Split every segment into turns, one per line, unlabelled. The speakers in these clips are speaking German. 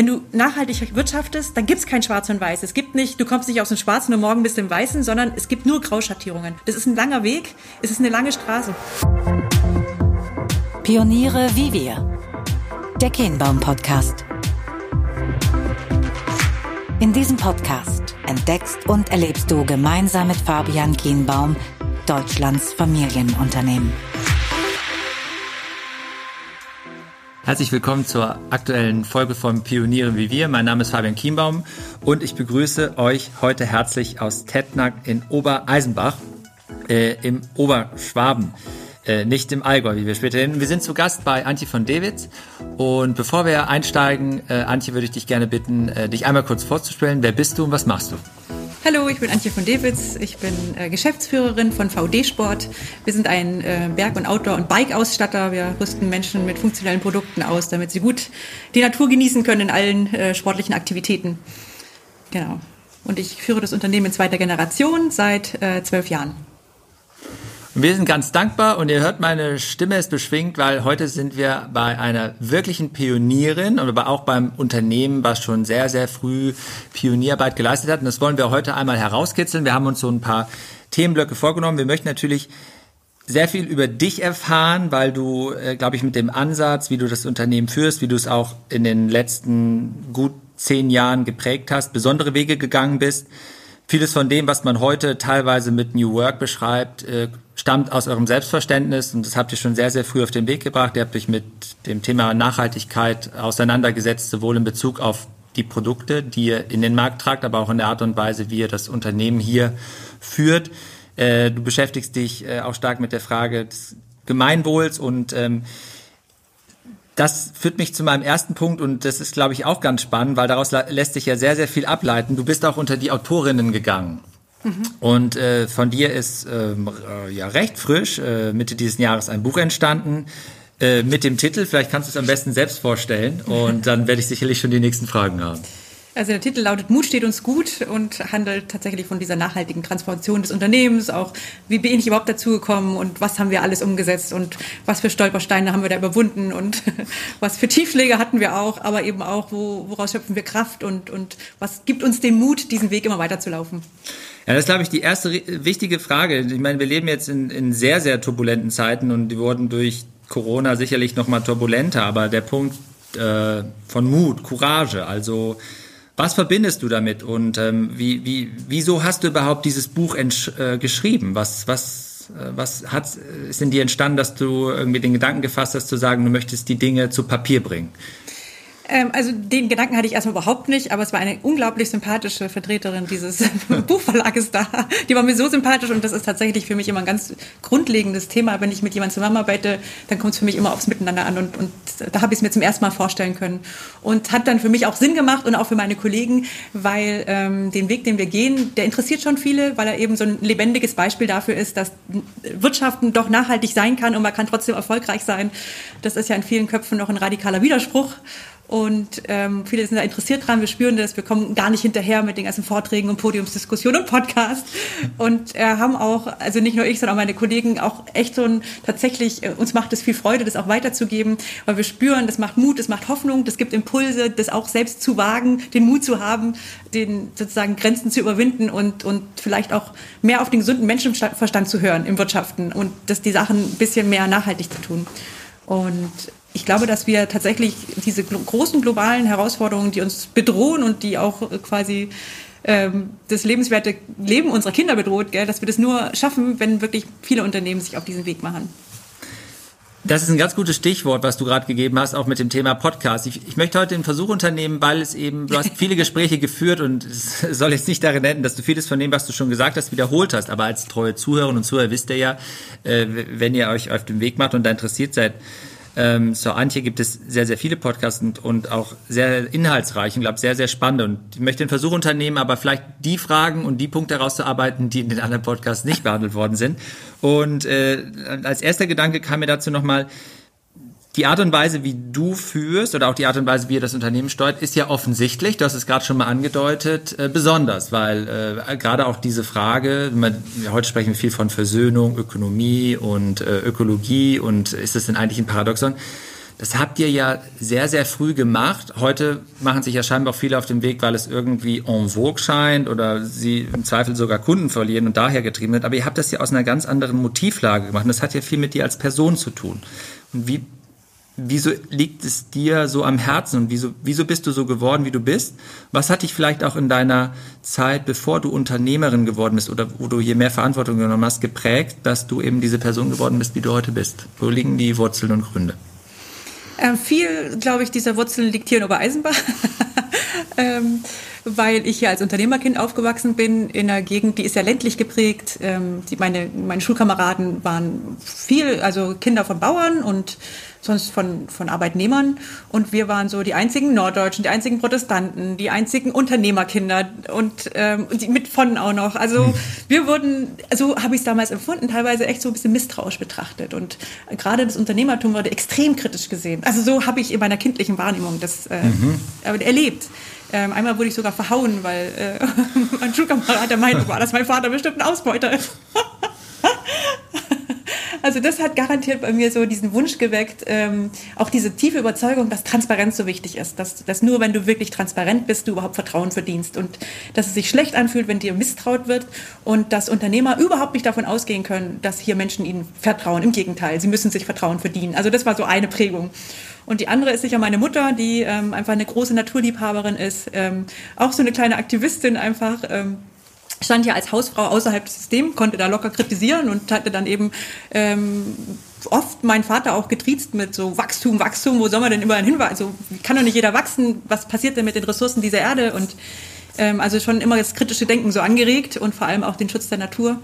wenn du nachhaltig wirtschaftest, dann gibt es kein Schwarz und Weiß. Es gibt nicht, du kommst nicht aus dem Schwarzen und morgen bist du im Weißen, sondern es gibt nur Grauschattierungen. Das ist ein langer Weg, es ist eine lange Straße.
Pioniere wie wir. Der Kehnbaum Podcast. In diesem Podcast entdeckst und erlebst du gemeinsam mit Fabian Kienbaum Deutschlands Familienunternehmen.
Herzlich willkommen zur aktuellen Folge von Pionieren wie wir. Mein Name ist Fabian Kienbaum und ich begrüße euch heute herzlich aus Tettnang in Obereisenbach äh, im Oberschwaben. Äh, nicht im Allgäu, wie wir später hin. Wir sind zu Gast bei Antje von Dewitz. Und bevor wir einsteigen, äh, Antje, würde ich dich gerne bitten, äh, dich einmal kurz vorzustellen. Wer bist du und was machst du?
Hallo, ich bin Antje von Dewitz. Ich bin äh, Geschäftsführerin von VD Sport. Wir sind ein äh, Berg- und Outdoor- und Bike-Ausstatter. Wir rüsten Menschen mit funktionellen Produkten aus, damit sie gut die Natur genießen können in allen äh, sportlichen Aktivitäten. Genau. Und ich führe das Unternehmen in zweiter Generation seit äh, zwölf Jahren.
Wir sind ganz dankbar und ihr hört, meine Stimme ist beschwingt, weil heute sind wir bei einer wirklichen Pionierin, aber auch beim Unternehmen, was schon sehr, sehr früh Pionierarbeit geleistet hat. Und das wollen wir heute einmal herauskitzeln. Wir haben uns so ein paar Themenblöcke vorgenommen. Wir möchten natürlich sehr viel über dich erfahren, weil du, äh, glaube ich, mit dem Ansatz, wie du das Unternehmen führst, wie du es auch in den letzten gut zehn Jahren geprägt hast, besondere Wege gegangen bist. Vieles von dem, was man heute teilweise mit New Work beschreibt, äh, stammt aus eurem Selbstverständnis und das habt ihr schon sehr, sehr früh auf den Weg gebracht. Ihr habt euch mit dem Thema Nachhaltigkeit auseinandergesetzt, sowohl in Bezug auf die Produkte, die ihr in den Markt tragt, aber auch in der Art und Weise, wie ihr das Unternehmen hier führt. Äh, du beschäftigst dich äh, auch stark mit der Frage des Gemeinwohls und ähm, das führt mich zu meinem ersten Punkt und das ist, glaube ich, auch ganz spannend, weil daraus lässt sich ja sehr, sehr viel ableiten. Du bist auch unter die Autorinnen gegangen. Mhm. Und äh, von dir ist ähm, äh, ja recht frisch äh, Mitte dieses Jahres ein Buch entstanden äh, mit dem Titel. Vielleicht kannst du es am besten selbst vorstellen und dann werde ich sicherlich schon die nächsten Fragen haben.
Also der Titel lautet Mut steht uns gut und handelt tatsächlich von dieser nachhaltigen Transformation des Unternehmens, auch wie bin ich überhaupt dazu gekommen und was haben wir alles umgesetzt und was für Stolpersteine haben wir da überwunden und was für Tiefschläge hatten wir auch, aber eben auch, wo, woraus schöpfen wir Kraft und, und was gibt uns den Mut, diesen Weg immer weiterzulaufen.
Ja, das ist, glaube ich, die erste wichtige Frage. Ich meine, wir leben jetzt in, in sehr, sehr turbulenten Zeiten und die wurden durch Corona sicherlich noch mal turbulenter, aber der Punkt äh, von Mut, Courage, also was verbindest du damit und ähm, wie, wie, wieso hast du überhaupt dieses Buch äh, geschrieben? Was, was, äh, was hat, ist in dir entstanden, dass du irgendwie den Gedanken gefasst hast, zu sagen, du möchtest die Dinge zu Papier bringen?
Ähm, also den Gedanken hatte ich erstmal überhaupt nicht, aber es war eine unglaublich sympathische Vertreterin dieses Buchverlages da. Die war mir so sympathisch und das ist tatsächlich für mich immer ein ganz grundlegendes Thema. Wenn ich mit jemandem zusammenarbeite, dann kommt es für mich immer aufs Miteinander an und, und da habe ich es mir zum ersten Mal vorstellen können. Und hat dann für mich auch Sinn gemacht und auch für meine Kollegen, weil ähm, den Weg, den wir gehen, der interessiert schon viele, weil er eben so ein lebendiges Beispiel dafür ist, dass Wirtschaften doch nachhaltig sein kann und man kann trotzdem erfolgreich sein. Das ist ja in vielen Köpfen noch ein radikaler Widerspruch. Und ähm, viele sind da interessiert dran. Wir spüren das. Wir kommen gar nicht hinterher mit den ganzen Vorträgen und Podiumsdiskussionen und Podcasts. Und äh, haben auch, also nicht nur ich, sondern auch meine Kollegen, auch echt so ein, tatsächlich, äh, uns macht es viel Freude, das auch weiterzugeben, weil wir spüren, das macht Mut, das macht Hoffnung, das gibt Impulse, das auch selbst zu wagen, den Mut zu haben, den sozusagen Grenzen zu überwinden und, und vielleicht auch mehr auf den gesunden Menschenverstand zu hören im Wirtschaften und dass die Sachen ein bisschen mehr nachhaltig zu tun. Und ich glaube, dass wir tatsächlich diese großen globalen Herausforderungen, die uns bedrohen und die auch quasi ähm, das lebenswerte Leben unserer Kinder bedroht, gell, dass wir das nur schaffen, wenn wirklich viele Unternehmen sich auf diesen Weg machen.
Das ist ein ganz gutes Stichwort, was du gerade gegeben hast, auch mit dem Thema Podcast. Ich, ich, möchte heute den Versuch unternehmen, weil es eben, du hast viele Gespräche geführt und es soll jetzt nicht darin enden, dass du vieles von dem, was du schon gesagt hast, wiederholt hast. Aber als treue Zuhörerinnen und Zuhörer wisst ihr ja, äh, wenn ihr euch auf den Weg macht und da interessiert seid, ähm, zur Antje gibt es sehr, sehr viele Podcasts und, und auch sehr inhaltsreich und glaube sehr, sehr spannend. Und ich möchte den Versuch unternehmen, aber vielleicht die Fragen und die Punkte herauszuarbeiten, die in den anderen Podcasts nicht behandelt worden sind. Und äh, als erster Gedanke kam mir dazu nochmal, die Art und Weise, wie du führst oder auch die Art und Weise, wie ihr das Unternehmen steuert, ist ja offensichtlich, du hast es gerade schon mal angedeutet, äh, besonders, weil äh, gerade auch diese Frage, man, heute sprechen wir viel von Versöhnung, Ökonomie und äh, Ökologie und ist das denn eigentlich ein Paradoxon? Das habt ihr ja sehr, sehr früh gemacht. Heute machen sich ja scheinbar auch viele auf dem Weg, weil es irgendwie en vogue scheint oder sie im Zweifel sogar Kunden verlieren und daher getrieben wird. Aber ihr habt das ja aus einer ganz anderen Motivlage gemacht. Und das hat ja viel mit dir als Person zu tun. Und wie, wieso liegt es dir so am Herzen und wieso, wieso bist du so geworden, wie du bist? Was hat dich vielleicht auch in deiner Zeit, bevor du Unternehmerin geworden bist oder wo du hier mehr Verantwortung genommen hast, geprägt, dass du eben diese Person geworden bist, wie du heute bist? Wo liegen die Wurzeln und Gründe?
Ähm, viel, glaube ich, dieser Wurzeln liegt hier in Obereisenbach. ähm, weil ich hier als Unternehmerkind aufgewachsen bin, in einer Gegend, die ist ja ländlich geprägt. Ähm, die, meine, meine Schulkameraden waren viel, also Kinder von Bauern und sonst von, von Arbeitnehmern. Und wir waren so die einzigen Norddeutschen, die einzigen Protestanten, die einzigen Unternehmerkinder und ähm, die mit von auch noch. Also hm. wir wurden, so habe ich es damals empfunden, teilweise echt so ein bisschen misstrauisch betrachtet. Und gerade das Unternehmertum wurde extrem kritisch gesehen. Also so habe ich in meiner kindlichen Wahrnehmung das äh, mhm. erlebt. Ähm, einmal wurde ich sogar verhauen, weil äh, mein Schulkamerad der Meinung war, dass mein Vater bestimmt ein Ausbeuter ist. Also das hat garantiert bei mir so diesen Wunsch geweckt, ähm, auch diese tiefe Überzeugung, dass Transparenz so wichtig ist, dass, dass nur wenn du wirklich transparent bist, du überhaupt Vertrauen verdienst und dass es sich schlecht anfühlt, wenn dir misstraut wird und dass Unternehmer überhaupt nicht davon ausgehen können, dass hier Menschen ihnen vertrauen. Im Gegenteil, sie müssen sich Vertrauen verdienen. Also das war so eine Prägung. Und die andere ist sicher meine Mutter, die ähm, einfach eine große Naturliebhaberin ist, ähm, auch so eine kleine Aktivistin einfach. Ähm, stand ja als Hausfrau außerhalb des Systems, konnte da locker kritisieren und hatte dann eben ähm, oft mein Vater auch getriezt mit so Wachstum, Wachstum, wo soll man denn überall hin? Also kann doch nicht jeder wachsen, was passiert denn mit den Ressourcen dieser Erde? Und ähm, also schon immer das kritische Denken so angeregt und vor allem auch den Schutz der Natur.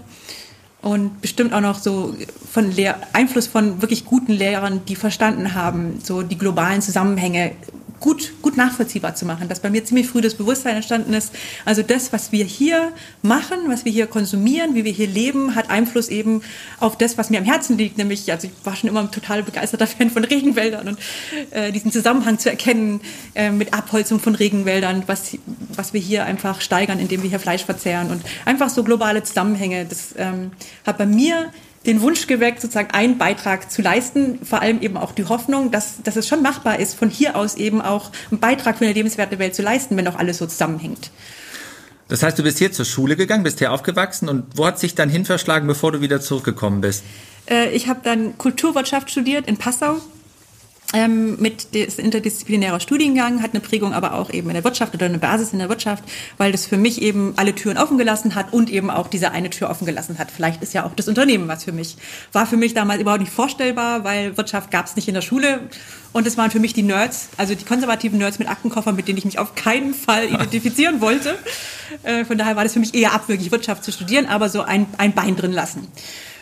Und bestimmt auch noch so von Lehr Einfluss von wirklich guten Lehrern, die verstanden haben, so die globalen Zusammenhänge gut, gut nachvollziehbar zu machen, dass bei mir ziemlich früh das Bewusstsein entstanden ist. Also das, was wir hier machen, was wir hier konsumieren, wie wir hier leben, hat Einfluss eben auf das, was mir am Herzen liegt. Nämlich, also ich war schon immer ein total begeisterter Fan von Regenwäldern und äh, diesen Zusammenhang zu erkennen äh, mit Abholzung von Regenwäldern, was, was wir hier einfach steigern, indem wir hier Fleisch verzehren und einfach so globale Zusammenhänge. Das ähm, hat bei mir den Wunsch geweckt, sozusagen einen Beitrag zu leisten, vor allem eben auch die Hoffnung, dass, dass es schon machbar ist, von hier aus eben auch einen Beitrag für eine lebenswerte Welt zu leisten, wenn auch alles so zusammenhängt.
Das heißt, du bist hier zur Schule gegangen, bist hier aufgewachsen und wo hat sich dann hin verschlagen, bevor du wieder zurückgekommen bist?
Äh, ich habe dann Kulturwirtschaft studiert in Passau ähm, mit des interdisziplinärer Studiengang, hat eine Prägung aber auch eben in der Wirtschaft oder eine Basis in der Wirtschaft, weil das für mich eben alle Türen offen gelassen hat und eben auch diese eine Tür offen gelassen hat. Vielleicht ist ja auch das Unternehmen was für mich. War für mich damals überhaupt nicht vorstellbar, weil Wirtschaft gab es nicht in der Schule und es waren für mich die Nerds, also die konservativen Nerds mit Aktenkoffern, mit denen ich mich auf keinen Fall identifizieren wollte. Äh, von daher war das für mich eher abwürgig, Wirtschaft zu studieren, aber so ein, ein Bein drin lassen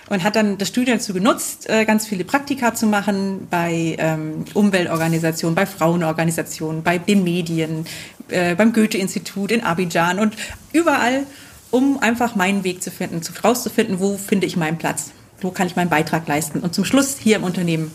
und hat dann das Studium dazu genutzt, äh, ganz viele Praktika zu machen bei ähm, Umweltorganisationen, bei Frauenorganisationen, bei den Medien, äh, beim Goethe-Institut in Abidjan und überall, um einfach meinen Weg zu finden, zu rauszufinden, wo finde ich meinen Platz, wo kann ich meinen Beitrag leisten und zum Schluss hier im Unternehmen.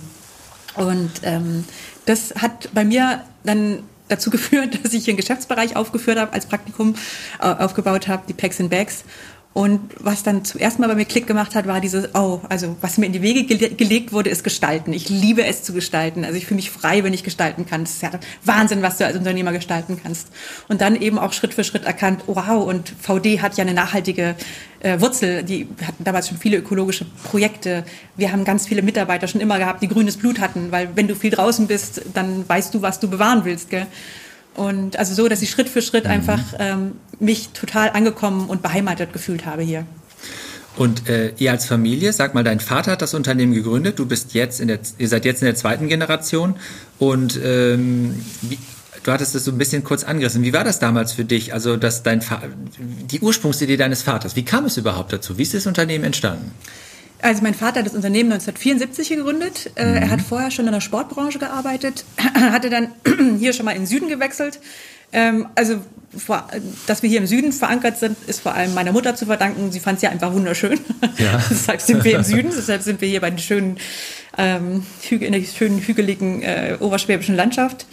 Und ähm, das hat bei mir dann dazu geführt, dass ich hier einen Geschäftsbereich aufgeführt habe, als Praktikum äh, aufgebaut habe, die Packs and Bags und was dann zum ersten Mal bei mir Klick gemacht hat, war dieses, oh, also was mir in die Wege gele gelegt wurde, ist Gestalten. Ich liebe es zu gestalten. Also ich fühle mich frei, wenn ich gestalten kann. Das ist ja Wahnsinn, was du als Unternehmer gestalten kannst. Und dann eben auch Schritt für Schritt erkannt, wow, und VD hat ja eine nachhaltige äh, Wurzel. Die hatten damals schon viele ökologische Projekte. Wir haben ganz viele Mitarbeiter schon immer gehabt, die grünes Blut hatten, weil wenn du viel draußen bist, dann weißt du, was du bewahren willst. Gell? Und also so, dass ich Schritt für Schritt mhm. einfach ähm, mich total angekommen und beheimatet gefühlt habe hier.
Und äh, ihr als Familie, sag mal, dein Vater hat das Unternehmen gegründet, du bist jetzt in der, ihr seid jetzt in der zweiten Generation und ähm, wie, du hattest es so ein bisschen kurz angerissen. Wie war das damals für dich? Also, dass dein Fa die Ursprungsidee deines Vaters, wie kam es überhaupt dazu? Wie ist das Unternehmen entstanden?
Also mein Vater hat das Unternehmen 1974 gegründet. Mhm. Er hat vorher schon in der Sportbranche gearbeitet, hatte dann hier schon mal in den Süden gewechselt. Ähm, also dass wir hier im Süden verankert sind, ist vor allem meiner Mutter zu verdanken. Sie fand es ja einfach wunderschön. Ja. deshalb sind wir im Süden, deshalb sind wir hier bei den schönen, ähm, in der schönen hügeligen äh, oberschwäbischen Landschaft.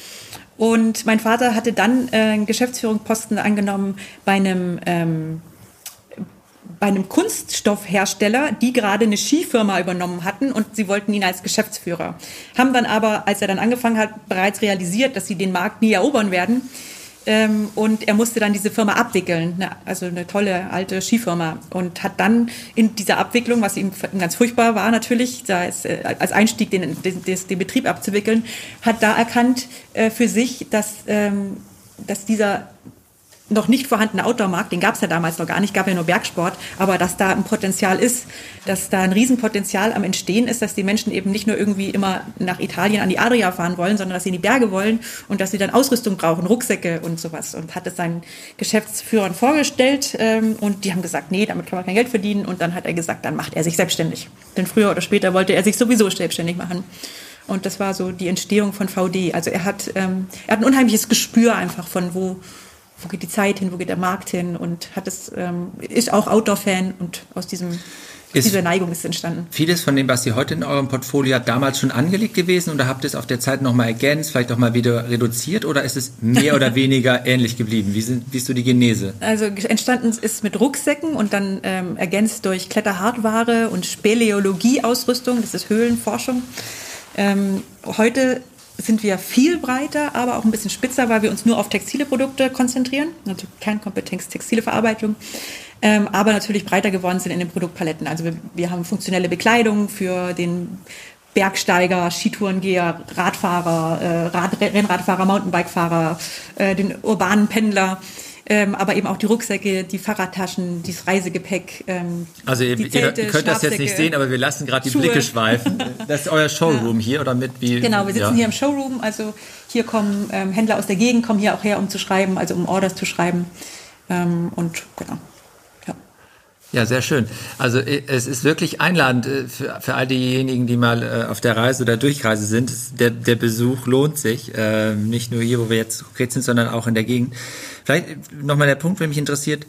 Und mein Vater hatte dann äh, einen Geschäftsführungsposten angenommen bei einem ähm, bei einem Kunststoffhersteller, die gerade eine Skifirma übernommen hatten und sie wollten ihn als Geschäftsführer. Haben dann aber, als er dann angefangen hat, bereits realisiert, dass sie den Markt nie erobern werden. Ähm, und er musste dann diese Firma abwickeln, also eine tolle alte Skifirma. Und hat dann in dieser Abwicklung, was ihm ganz furchtbar war natürlich, äh, als Einstieg den, den, den, Betrieb abzuwickeln, hat da erkannt äh, für sich, dass, ähm, dass dieser noch nicht vorhandene Outdoor-Markt, den gab es ja damals noch gar nicht, gab ja nur Bergsport, aber dass da ein Potenzial ist, dass da ein Riesenpotenzial am Entstehen ist, dass die Menschen eben nicht nur irgendwie immer nach Italien an die Adria fahren wollen, sondern dass sie in die Berge wollen und dass sie dann Ausrüstung brauchen, Rucksäcke und sowas. Und hat es seinen Geschäftsführern vorgestellt ähm, und die haben gesagt, nee, damit kann man kein Geld verdienen. Und dann hat er gesagt, dann macht er sich selbstständig. Denn früher oder später wollte er sich sowieso selbstständig machen. Und das war so die Entstehung von VD. Also er hat, ähm, er hat ein unheimliches Gespür einfach von wo wo geht die Zeit hin, wo geht der Markt hin und hat es, ähm, ist auch Outdoor-Fan und aus diesem ist diese Neigung ist entstanden.
Vieles von dem, was Sie heute in eurem Portfolio hat, damals schon angelegt gewesen oder habt ihr es auf der Zeit nochmal ergänzt, vielleicht auch mal wieder reduziert oder ist es mehr oder weniger ähnlich geblieben? Wie, sind, wie ist so die Genese?
Also entstanden ist mit Rucksäcken und dann ähm, ergänzt durch Kletterhardware und Speleologie-Ausrüstung, das ist Höhlenforschung. Ähm, heute sind wir viel breiter, aber auch ein bisschen spitzer, weil wir uns nur auf textile Produkte konzentrieren, also Kernkompetenz textile Verarbeitung, ähm, aber natürlich breiter geworden sind in den Produktpaletten. Also wir, wir haben funktionelle Bekleidung für den Bergsteiger, Skitourengeher, Radfahrer, äh, Rad, Rennradfahrer, Mountainbikefahrer, äh, den urbanen Pendler ähm, aber eben auch die Rucksäcke, die Fahrradtaschen, das Reisegepäck. Ähm,
also ihr, Zelte, ihr könnt das jetzt nicht sehen, aber wir lassen gerade die Schuhe. Blicke schweifen. Das ist euer Showroom ja. hier oder mit wie?
Genau, wir sitzen ja. hier im Showroom. Also hier kommen ähm, Händler aus der Gegend, kommen hier auch her, um zu schreiben, also um Orders zu schreiben. Ähm, und genau.
Ja, sehr schön. Also äh, es ist wirklich einladend äh, für, für all diejenigen, die mal äh, auf der Reise oder Durchreise sind. Der, der Besuch lohnt sich, nicht nur hier, wo wir jetzt konkret sind, sondern auch in der Gegend. Vielleicht nochmal der Punkt, der mich interessiert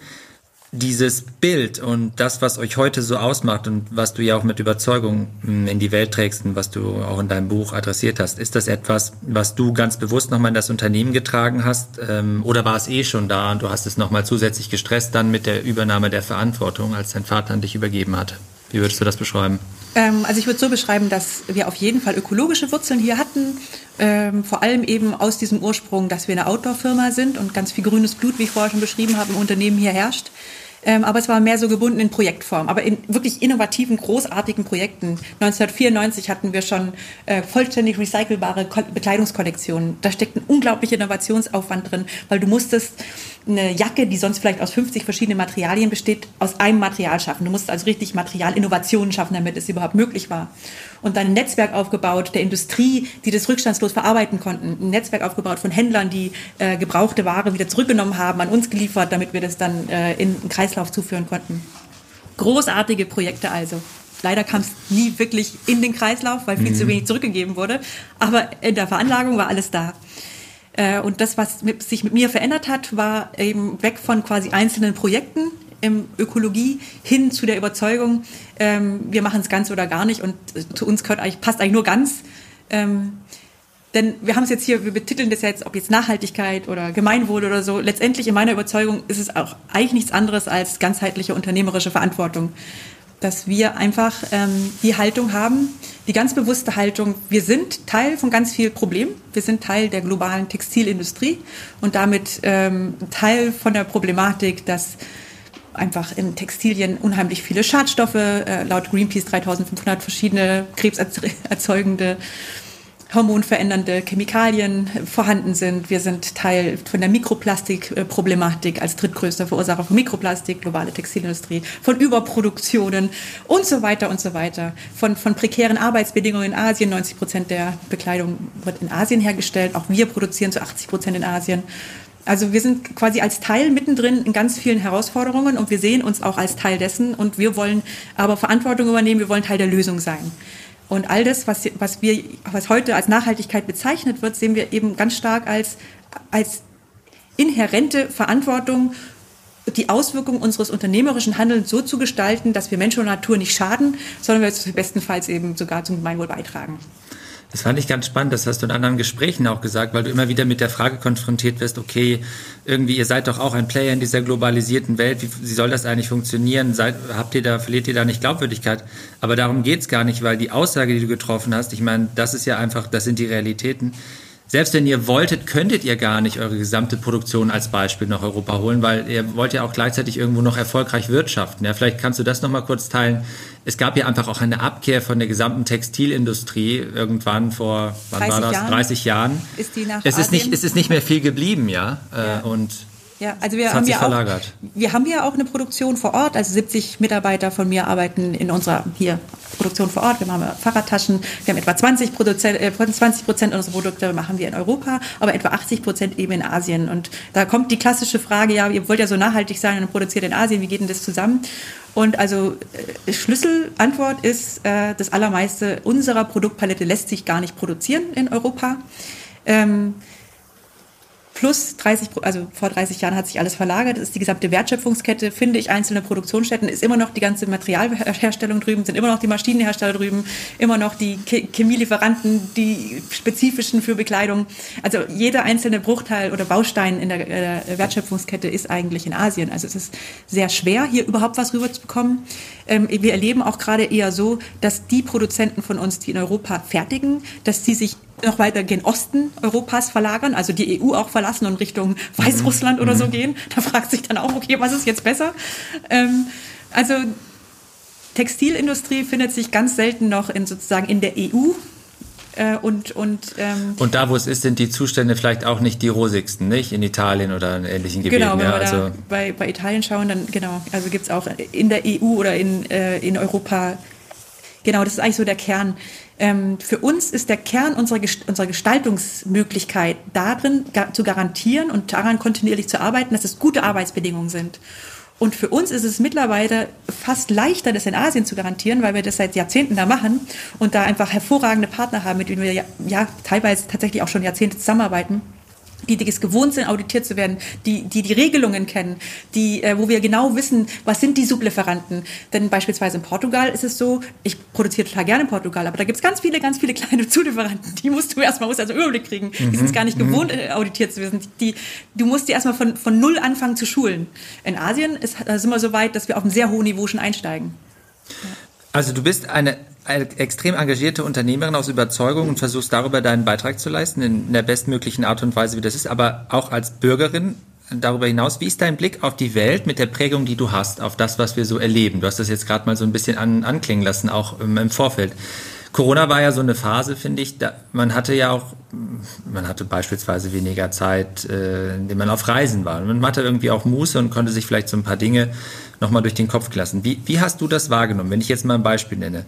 dieses Bild und das, was euch heute so ausmacht und was du ja auch mit Überzeugung hm, in die Welt trägst und was du auch in deinem Buch adressiert hast, ist das etwas, was du ganz bewusst nochmal in das Unternehmen getragen hast ähm, oder war es eh schon da und du hast es nochmal zusätzlich gestresst dann mit der Übernahme der Verantwortung, als dein Vater an dich übergeben hat? Wie würdest du das beschreiben?
Ähm, also ich würde so beschreiben, dass wir auf jeden Fall ökologische Wurzeln hier hatten. Ähm, vor allem eben aus diesem Ursprung, dass wir eine Outdoor-Firma sind und ganz viel grünes Blut, wie ich vorher schon beschrieben habe, im Unternehmen hier herrscht. Ähm, aber es war mehr so gebunden in Projektform, aber in wirklich innovativen, großartigen Projekten. 1994 hatten wir schon äh, vollständig recycelbare Bekleidungskollektionen. Da steckt ein unglaublicher Innovationsaufwand drin, weil du musstest eine Jacke, die sonst vielleicht aus 50 verschiedenen Materialien besteht, aus einem Material schaffen. Du musst also richtig Materialinnovationen schaffen, damit es überhaupt möglich war. Und dann ein Netzwerk aufgebaut der Industrie, die das rückstandslos verarbeiten konnten. Ein Netzwerk aufgebaut von Händlern, die äh, gebrauchte Ware wieder zurückgenommen haben, an uns geliefert, damit wir das dann äh, in einen Kreislauf zuführen konnten. Großartige Projekte also. Leider kam es nie wirklich in den Kreislauf, weil viel mhm. zu wenig zurückgegeben wurde. Aber in der Veranlagung war alles da. Äh, und das, was sich mit mir verändert hat, war eben weg von quasi einzelnen Projekten im Ökologie hin zu der Überzeugung, ähm, wir machen es ganz oder gar nicht und äh, zu uns gehört eigentlich, passt eigentlich nur ganz. Ähm, denn wir haben es jetzt hier, wir betiteln das jetzt, ob jetzt Nachhaltigkeit oder Gemeinwohl oder so. Letztendlich in meiner Überzeugung ist es auch eigentlich nichts anderes als ganzheitliche unternehmerische Verantwortung dass wir einfach ähm, die Haltung haben, die ganz bewusste Haltung, wir sind Teil von ganz viel Problem, wir sind Teil der globalen Textilindustrie und damit ähm, Teil von der Problematik, dass einfach in Textilien unheimlich viele Schadstoffe, äh, laut Greenpeace 3500 verschiedene krebserzeugende hormonverändernde Chemikalien vorhanden sind. Wir sind Teil von der Mikroplastikproblematik als drittgrößter Verursacher von Mikroplastik, globale Textilindustrie, von Überproduktionen und so weiter und so weiter. Von, von prekären Arbeitsbedingungen in Asien. 90 Prozent der Bekleidung wird in Asien hergestellt. Auch wir produzieren zu 80 Prozent in Asien. Also wir sind quasi als Teil mittendrin in ganz vielen Herausforderungen und wir sehen uns auch als Teil dessen und wir wollen aber Verantwortung übernehmen, wir wollen Teil der Lösung sein. Und all das, was, was, wir, was heute als Nachhaltigkeit bezeichnet wird, sehen wir eben ganz stark als, als inhärente Verantwortung, die Auswirkungen unseres unternehmerischen Handelns so zu gestalten, dass wir Mensch und Natur nicht schaden, sondern wir bestenfalls eben sogar zum Gemeinwohl beitragen.
Das fand ich ganz spannend, das hast du in anderen Gesprächen auch gesagt, weil du immer wieder mit der Frage konfrontiert wirst, okay, irgendwie, ihr seid doch auch ein Player in dieser globalisierten Welt, wie, wie soll das eigentlich funktionieren? Seid, habt ihr da, verliert ihr da nicht Glaubwürdigkeit? Aber darum geht's gar nicht, weil die Aussage, die du getroffen hast, ich meine, das ist ja einfach, das sind die Realitäten selbst wenn ihr wolltet, könntet ihr gar nicht eure gesamte Produktion als Beispiel nach Europa holen, weil ihr wollt ja auch gleichzeitig irgendwo noch erfolgreich wirtschaften. Ja, vielleicht kannst du das nochmal kurz teilen. Es gab ja einfach auch eine Abkehr von der gesamten Textilindustrie irgendwann vor, wann war das? Jahren 30 Jahren. Ist die nach es ist nicht, es ist nicht mehr viel geblieben, ja. ja. Und
ja, also wir haben ja auch, wir haben ja auch eine Produktion vor Ort. Also 70 Mitarbeiter von mir arbeiten in unserer hier Produktion vor Ort. Wir haben Fahrradtaschen. Wir haben etwa 20 Prozent, äh, 20 Prozent unserer Produkte machen wir in Europa, aber etwa 80 Prozent eben in Asien. Und da kommt die klassische Frage: Ja, ihr wollt ja so nachhaltig sein und produziert in Asien. Wie geht denn das zusammen? Und also äh, Schlüsselantwort ist, äh, das allermeiste unserer Produktpalette lässt sich gar nicht produzieren in Europa. Ähm, plus 30, also vor 30 Jahren hat sich alles verlagert, das ist die gesamte Wertschöpfungskette, finde ich, einzelne Produktionsstätten, ist immer noch die ganze Materialherstellung drüben, sind immer noch die Maschinenhersteller drüben, immer noch die Chemielieferanten, die spezifischen für Bekleidung. Also jeder einzelne Bruchteil oder Baustein in der, äh, Wertschöpfungskette ist eigentlich in Asien. Also es ist sehr schwer, hier überhaupt was rüberzubekommen. Ähm, wir erleben auch gerade eher so, dass die Produzenten von uns, die in Europa fertigen, dass sie sich noch weiter gen Osten Europas verlagern, also die EU auch verlassen und Richtung Weißrussland mhm. oder so mhm. gehen. Da fragt sich dann auch, okay, was ist jetzt besser? Ähm, also Textilindustrie findet sich ganz selten noch in sozusagen in der EU. Äh, und, und,
ähm, und da, wo es ist, sind die Zustände vielleicht auch nicht die rosigsten, nicht? In Italien oder in ähnlichen Gebieten.
Genau, wenn ja, wir also bei, bei Italien schauen, dann genau, also gibt es auch in der EU oder in, äh, in Europa, genau, das ist eigentlich so der Kern. Ähm, für uns ist der Kern unserer, unserer Gestaltungsmöglichkeit darin ga zu garantieren und daran kontinuierlich zu arbeiten, dass es gute Arbeitsbedingungen sind. Und für uns ist es mittlerweile fast leichter, das in Asien zu garantieren, weil wir das seit Jahrzehnten da machen und da einfach hervorragende Partner haben, mit denen wir ja, ja teilweise tatsächlich auch schon Jahrzehnte zusammenarbeiten die, die es gewohnt sind, auditiert zu werden, die die, die Regelungen kennen, die, äh, wo wir genau wissen, was sind die Sublieferanten. Denn beispielsweise in Portugal ist es so, ich produziere total gerne in Portugal, aber da gibt es ganz viele, ganz viele kleine Zulieferanten. Die musst du erstmal, musst also einen Überblick kriegen. Mhm. Die sind es gar nicht mhm. gewohnt, äh, auditiert zu werden. Die, du musst die erstmal von, von null anfangen zu schulen. In Asien ist, da sind wir so weit, dass wir auf einem sehr hohen Niveau schon einsteigen.
Also du bist eine eine extrem engagierte Unternehmerin aus Überzeugung und versuchst darüber deinen Beitrag zu leisten, in der bestmöglichen Art und Weise, wie das ist, aber auch als Bürgerin darüber hinaus, wie ist dein Blick auf die Welt mit der Prägung, die du hast, auf das, was wir so erleben? Du hast das jetzt gerade mal so ein bisschen an, anklingen lassen, auch im, im Vorfeld. Corona war ja so eine Phase, finde ich. Da, man hatte ja auch, man hatte beispielsweise weniger Zeit, äh, indem man auf Reisen war. Man hatte irgendwie auch Muße und konnte sich vielleicht so ein paar Dinge nochmal durch den Kopf lassen. Wie, wie hast du das wahrgenommen? Wenn ich jetzt mal ein Beispiel nenne.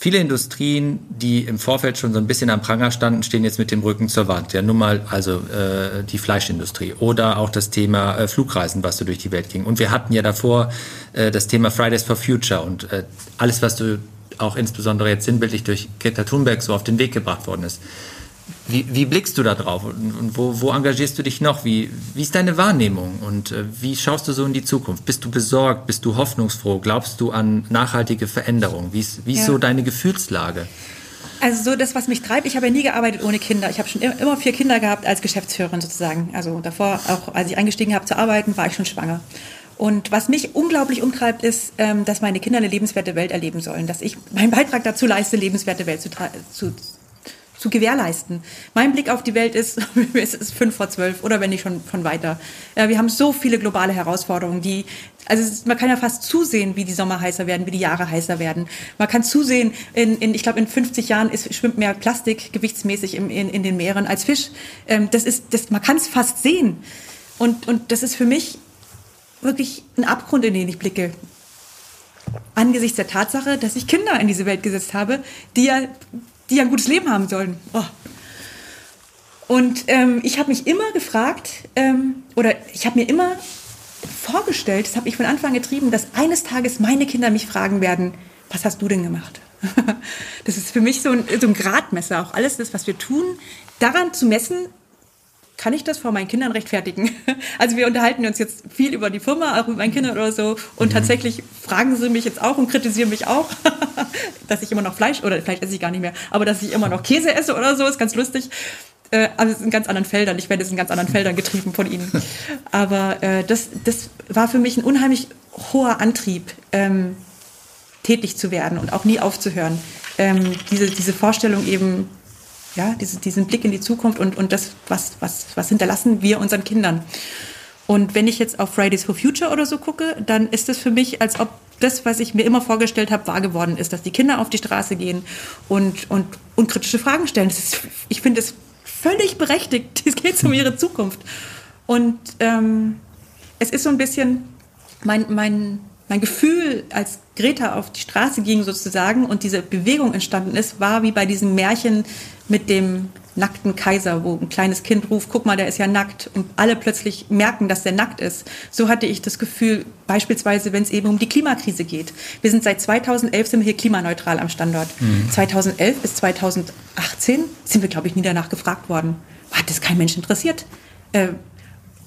Viele Industrien, die im Vorfeld schon so ein bisschen am Pranger standen, stehen jetzt mit dem Rücken zur Wand. Ja, nun mal also äh, die Fleischindustrie oder auch das Thema äh, Flugreisen, was so durch die Welt ging. Und wir hatten ja davor äh, das Thema Fridays for Future und äh, alles, was du auch insbesondere jetzt sinnbildlich durch Greta Thunberg so auf den Weg gebracht worden ist. Wie, wie blickst du da drauf und, wo, wo engagierst du dich noch? Wie, wie ist deine Wahrnehmung und äh, wie schaust du so in die Zukunft? Bist du besorgt? Bist du hoffnungsfroh? Glaubst du an nachhaltige Veränderungen? Wie ist, wie ist ja. so deine Gefühlslage?
Also so das, was mich treibt, ich habe ja nie gearbeitet ohne Kinder. Ich habe schon immer vier Kinder gehabt als Geschäftsführerin sozusagen. Also davor, auch als ich eingestiegen habe zu arbeiten, war ich schon schwanger. Und was mich unglaublich umtreibt, ist, ähm, dass meine Kinder eine lebenswerte Welt erleben sollen, dass ich meinen Beitrag dazu leiste, lebenswerte Welt zu, zu, zu gewährleisten. Mein Blick auf die Welt ist, es ist fünf vor zwölf oder wenn nicht schon von weiter. wir haben so viele globale Herausforderungen, die, also man kann ja fast zusehen, wie die Sommer heißer werden, wie die Jahre heißer werden. Man kann zusehen, in, in ich glaube, in 50 Jahren ist, schwimmt mehr Plastik gewichtsmäßig im, in, in den Meeren als Fisch. Ähm, das ist, das, man kann es fast sehen. Und, und das ist für mich wirklich ein Abgrund, in den ich blicke angesichts der Tatsache, dass ich Kinder in diese Welt gesetzt habe, die ja die ein gutes Leben haben sollen. Oh. Und ähm, ich habe mich immer gefragt, ähm, oder ich habe mir immer vorgestellt, das habe ich von Anfang getrieben, dass eines Tages meine Kinder mich fragen werden, was hast du denn gemacht? das ist für mich so ein, so ein Gradmesser, auch alles das, was wir tun, daran zu messen, kann ich das vor meinen Kindern rechtfertigen? Also wir unterhalten uns jetzt viel über die Firma, auch mit meinen Kindern oder so. Und mhm. tatsächlich fragen sie mich jetzt auch und kritisieren mich auch, dass ich immer noch Fleisch, oder vielleicht esse ich gar nicht mehr, aber dass ich immer noch Käse esse oder so, ist ganz lustig. Äh, also in ganz anderen Feldern. Ich werde es in ganz anderen Feldern getrieben von ihnen. Aber äh, das, das war für mich ein unheimlich hoher Antrieb, ähm, tätig zu werden und auch nie aufzuhören. Ähm, diese, diese Vorstellung eben, ja, diese, diesen Blick in die Zukunft und, und das, was, was, was hinterlassen wir unseren Kindern. Und wenn ich jetzt auf Fridays for Future oder so gucke, dann ist es für mich, als ob das, was ich mir immer vorgestellt habe, wahr geworden ist, dass die Kinder auf die Straße gehen und, und unkritische Fragen stellen. Ist, ich finde es völlig berechtigt. Es geht um ihre Zukunft. Und ähm, es ist so ein bisschen mein, mein, mein Gefühl, als Greta auf die Straße ging sozusagen und diese Bewegung entstanden ist, war wie bei diesem Märchen mit dem nackten Kaiser, wo ein kleines Kind ruft, guck mal, der ist ja nackt und alle plötzlich merken, dass der nackt ist. So hatte ich das Gefühl, beispielsweise, wenn es eben um die Klimakrise geht. Wir sind seit 2011 sind wir hier klimaneutral am Standort. Mhm. 2011 bis 2018 sind wir, glaube ich, nie danach gefragt worden. Hat das kein Mensch interessiert? Äh,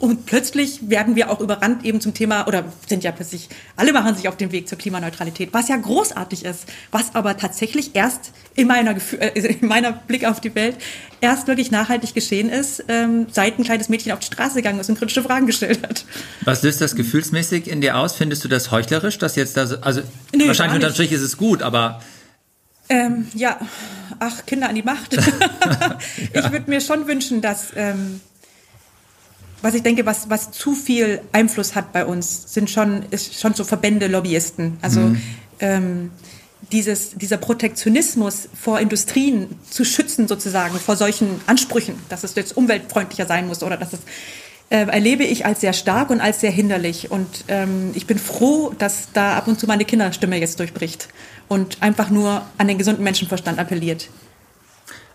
und plötzlich werden wir auch überrannt eben zum Thema, oder sind ja plötzlich, alle machen sich auf den Weg zur Klimaneutralität, was ja großartig ist, was aber tatsächlich erst in meiner, äh, in meiner Blick auf die Welt erst wirklich nachhaltig geschehen ist, ähm, seit ein kleines Mädchen auf die Straße gegangen ist und kritische Fragen gestellt hat.
Was löst das gefühlsmäßig in dir aus? Findest du das heuchlerisch, dass jetzt da so, also nee, wahrscheinlich unterm Strich ist es gut, aber
ähm, ja, ach, Kinder an die Macht. ja. Ich würde mir schon wünschen, dass ähm, was ich denke, was, was zu viel Einfluss hat bei uns, sind schon, ist schon so Verbände, Lobbyisten. Also mhm. ähm, dieses, dieser Protektionismus vor Industrien zu schützen, sozusagen, vor solchen Ansprüchen, dass es jetzt umweltfreundlicher sein muss oder dass es äh, erlebe ich als sehr stark und als sehr hinderlich. Und ähm, ich bin froh, dass da ab und zu meine Kinderstimme jetzt durchbricht und einfach nur an den gesunden Menschenverstand appelliert.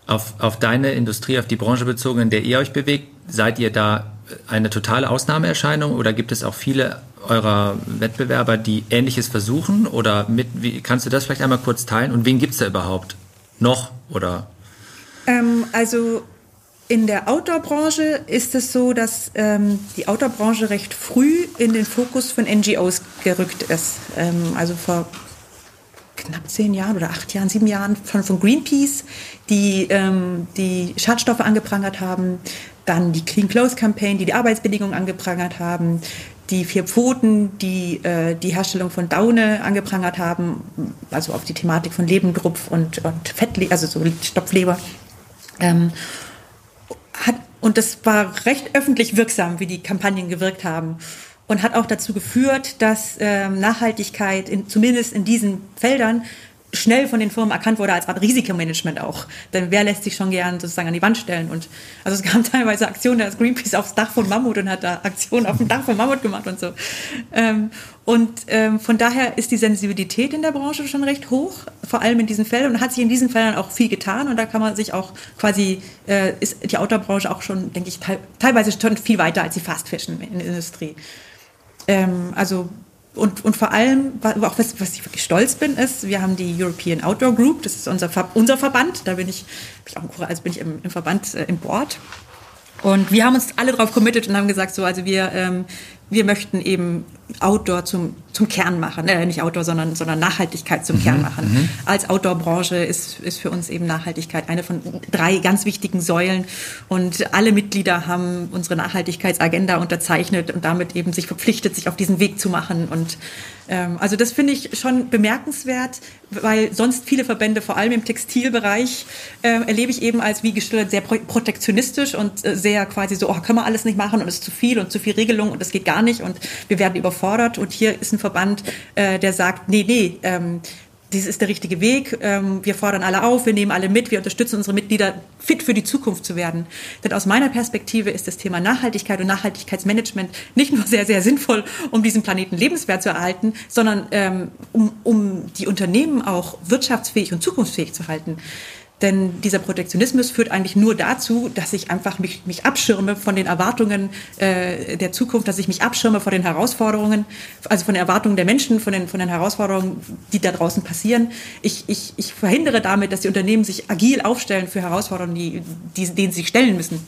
Auf, auf deine Industrie, auf die Branche bezogen, in der ihr euch bewegt, seid ihr da eine totale Ausnahmeerscheinung oder gibt es auch viele eurer Wettbewerber, die Ähnliches versuchen? Oder mit, wie, kannst du das vielleicht einmal kurz teilen? Und wen gibt es da überhaupt noch? Oder?
Ähm, also in der Outdoor-Branche ist es so, dass ähm, die Outdoor-Branche recht früh in den Fokus von NGOs gerückt ist. Ähm, also vor knapp zehn Jahren oder acht Jahren, sieben Jahren von, von Greenpeace, die ähm, die Schadstoffe angeprangert haben, dann die Clean Clothes Campaign, die die Arbeitsbedingungen angeprangert haben, die vier Pfoten, die äh, die Herstellung von Daune angeprangert haben, also auf die Thematik von Lebendrupf und, und Fettleber, also so Stopfleber. Ähm, hat, und das war recht öffentlich wirksam, wie die Kampagnen gewirkt haben. Und hat auch dazu geführt, dass ähm, Nachhaltigkeit in, zumindest in diesen Feldern schnell von den Firmen erkannt wurde als Art Risikomanagement auch. Denn wer lässt sich schon gern sozusagen an die Wand stellen? Und also es gab teilweise Aktionen, da ist Greenpeace aufs Dach von Mammut und hat da Aktionen auf dem Dach von Mammut gemacht und so. Ähm, und ähm, von daher ist die Sensibilität in der Branche schon recht hoch, vor allem in diesen Feldern. Und hat sich in diesen Feldern auch viel getan. Und da kann man sich auch quasi, äh, ist die Outdoor-Branche auch schon, denke ich, teilweise schon viel weiter als die Fast-Fashion-Industrie. Ähm, also und, und vor allem, auch was, was ich wirklich stolz bin, ist, wir haben die European Outdoor Group, das ist unser, unser Verband, da bin ich, bin ich auch, also bin ich im, im Verband äh, im Board. Und wir haben uns alle darauf committed und haben gesagt, so, also wir, ähm, wir möchten eben Outdoor zum, zum Kern machen, äh, nicht Outdoor, sondern, sondern Nachhaltigkeit zum mhm, Kern machen. Mhm. Als Outdoor-Branche ist, ist für uns eben Nachhaltigkeit eine von drei ganz wichtigen Säulen und alle Mitglieder haben unsere Nachhaltigkeitsagenda unterzeichnet und damit eben sich verpflichtet, sich auf diesen Weg zu machen und also das finde ich schon bemerkenswert, weil sonst viele Verbände, vor allem im Textilbereich, äh, erlebe ich eben als, wie gestellt, sehr protektionistisch und äh, sehr quasi so, oh, können wir alles nicht machen und es ist zu viel und zu viel Regelung und es geht gar nicht und wir werden überfordert. Und hier ist ein Verband, äh, der sagt, nee, nee, ähm, dies ist der richtige Weg. Ähm, wir fordern alle auf, wir nehmen alle mit, wir unterstützen unsere Mitglieder, fit für die Zukunft zu werden. Denn aus meiner Perspektive ist das Thema Nachhaltigkeit und Nachhaltigkeitsmanagement nicht nur sehr, sehr sinnvoll, um diesen Planeten lebenswert zu erhalten, sondern ähm, um, um die Unternehmen auch wirtschaftsfähig und zukunftsfähig zu halten. Denn dieser Protektionismus führt eigentlich nur dazu, dass ich einfach mich, mich abschirme von den Erwartungen äh, der Zukunft, dass ich mich abschirme vor den Herausforderungen, also von den Erwartungen der Menschen, von den, von den Herausforderungen, die da draußen passieren. Ich, ich, ich verhindere damit, dass die Unternehmen sich agil aufstellen für Herausforderungen, die, die, denen sie sich stellen müssen.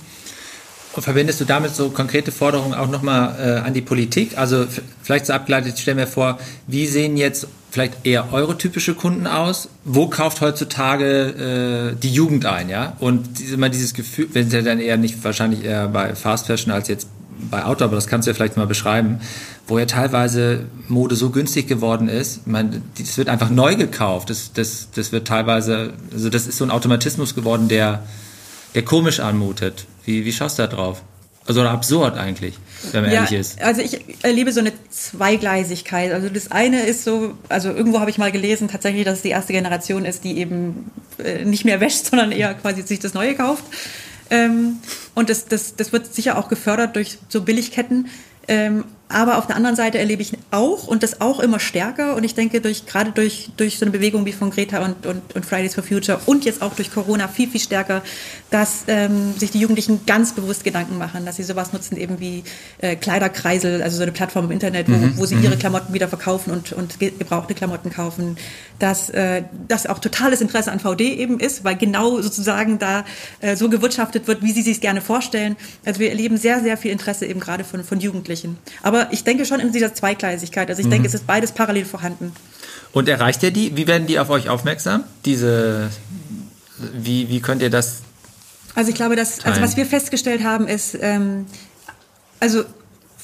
Und verbindest du damit so konkrete Forderungen auch nochmal äh, an die Politik? Also vielleicht so abgeleitet, ich stelle mir vor, wie sehen jetzt vielleicht eher eure typische Kunden aus? Wo kauft heutzutage äh, die Jugend ein, ja? Und immer dieses Gefühl, wenn sie dann eher nicht wahrscheinlich eher bei Fast Fashion als jetzt bei Auto, aber das kannst du ja vielleicht mal beschreiben, wo ja teilweise Mode so günstig geworden ist. Man, das wird einfach neu gekauft. Das, das, das wird teilweise, also das ist so ein Automatismus geworden, der, der komisch anmutet. Wie, wie schaust du da drauf? Also absurd eigentlich, wenn man ja, ehrlich ist.
Also ich erlebe so eine Zweigleisigkeit. Also das eine ist so, also irgendwo habe ich mal gelesen, tatsächlich, dass es die erste Generation ist, die eben äh, nicht mehr wäscht, sondern eher quasi sich das Neue kauft. Ähm, und das, das, das wird sicher auch gefördert durch so Billigketten. Aber auf der anderen Seite erlebe ich auch und das auch immer stärker. Und ich denke, durch, gerade durch, durch so eine Bewegung wie von Greta und, und, und Fridays for Future und jetzt auch durch Corona viel, viel stärker, dass ähm, sich die Jugendlichen ganz bewusst Gedanken machen, dass sie sowas nutzen, eben wie äh, Kleiderkreisel, also so eine Plattform im Internet, wo, mhm. wo sie ihre mhm. Klamotten wieder verkaufen und, und gebrauchte Klamotten kaufen. Dass äh, das auch totales Interesse an VD eben ist, weil genau sozusagen da äh, so gewirtschaftet wird, wie sie sich gerne vorstellen. Also wir erleben sehr, sehr viel Interesse eben gerade von, von Jugendlichen. Aber aber ich denke schon in dieser Zweigleisigkeit. Also ich mhm. denke, es ist beides parallel vorhanden.
Und erreicht ihr die? Wie werden die auf euch aufmerksam? Diese, wie, wie könnt ihr das?
Also ich glaube, dass, also was wir festgestellt haben, ist, ähm, also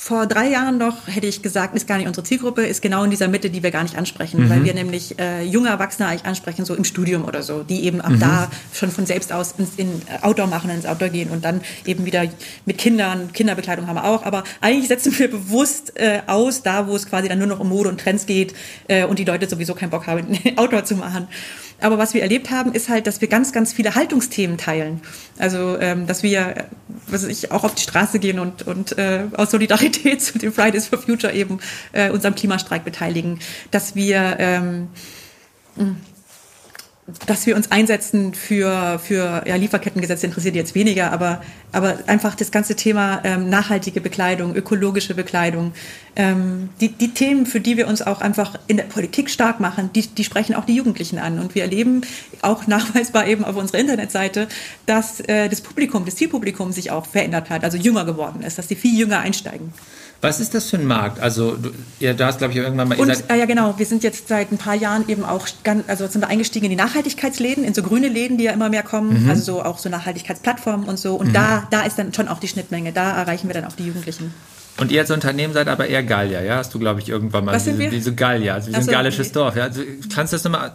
vor drei Jahren noch hätte ich gesagt, ist gar nicht unsere Zielgruppe, ist genau in dieser Mitte, die wir gar nicht ansprechen, mhm. weil wir nämlich äh, junge Erwachsene eigentlich ansprechen, so im Studium oder so, die eben ab mhm. da schon von selbst aus ins in Outdoor machen, ins Outdoor gehen und dann eben wieder mit Kindern, Kinderbekleidung haben wir auch, aber eigentlich setzen wir bewusst äh, aus, da wo es quasi dann nur noch um Mode und Trends geht äh, und die Leute sowieso keinen Bock haben, Outdoor zu machen. Aber was wir erlebt haben, ist halt, dass wir ganz, ganz viele Haltungsthemen teilen. Also, ähm, dass wir, was ich, auch auf die Straße gehen und, und äh, aus Solidarität zu den Fridays for Future eben äh, unserem Klimastreik beteiligen. Dass wir ähm, dass wir uns einsetzen für, für ja, Lieferkettengesetze interessiert jetzt weniger, aber, aber einfach das ganze Thema ähm, nachhaltige Bekleidung, ökologische Bekleidung, ähm, die, die Themen, für die wir uns auch einfach in der Politik stark machen, die, die sprechen auch die Jugendlichen an. Und wir erleben auch nachweisbar eben auf unserer Internetseite, dass äh, das Publikum, das Zielpublikum sich auch verändert hat, also jünger geworden ist, dass die viel jünger einsteigen.
Was ist das für ein Markt? Also du, ja, da hast glaube ich irgendwann mal.
Und, äh, ja genau, wir sind jetzt seit ein paar Jahren eben auch ganz, also sind wir eingestiegen in die Nachhaltigkeitsläden, in so grüne Läden, die ja immer mehr kommen, mhm. also so auch so Nachhaltigkeitsplattformen und so. Und mhm. da, da ist dann schon auch die Schnittmenge. Da erreichen wir dann auch die Jugendlichen.
Und ihr als Unternehmen seid aber eher Gallier, ja? Hast du, glaube ich, irgendwann mal
Was
diese,
sind wir?
diese Gallier, also wir sind so, ein gallisches okay. Dorf. Ja? Also, kannst du das nochmal,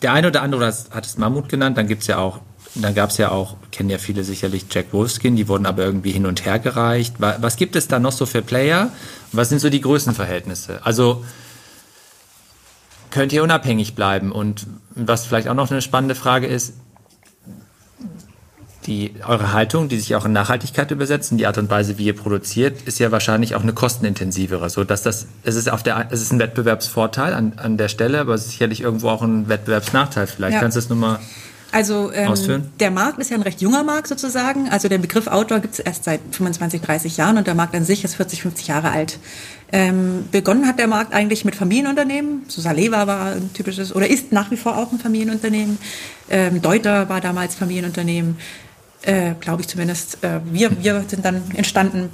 der eine oder andere hat es Mammut genannt, dann gibt es ja auch dann gab es ja auch, kennen ja viele sicherlich Jack Wolfskin, die wurden aber irgendwie hin und her gereicht. Was gibt es da noch so für Player? Was sind so die Größenverhältnisse? Also könnt ihr unabhängig bleiben? Und was vielleicht auch noch eine spannende Frage ist, die, eure Haltung, die sich auch in Nachhaltigkeit übersetzt, die Art und Weise, wie ihr produziert, ist ja wahrscheinlich auch eine kostenintensivere, so dass das, es ist auf der, es ist ein Wettbewerbsvorteil an, an der Stelle, aber es ist sicherlich irgendwo auch ein Wettbewerbsnachteil. Vielleicht ja. kannst du es nochmal
also ähm, der Markt ist ja ein recht junger Markt sozusagen. Also der Begriff Outdoor gibt es erst seit 25, 30 Jahren und der Markt an sich ist 40, 50 Jahre alt. Ähm, begonnen hat der Markt eigentlich mit Familienunternehmen. So Saleva war ein typisches oder ist nach wie vor auch ein Familienunternehmen. Ähm, Deuter war damals Familienunternehmen, äh, glaube ich zumindest. Äh, wir, wir sind dann entstanden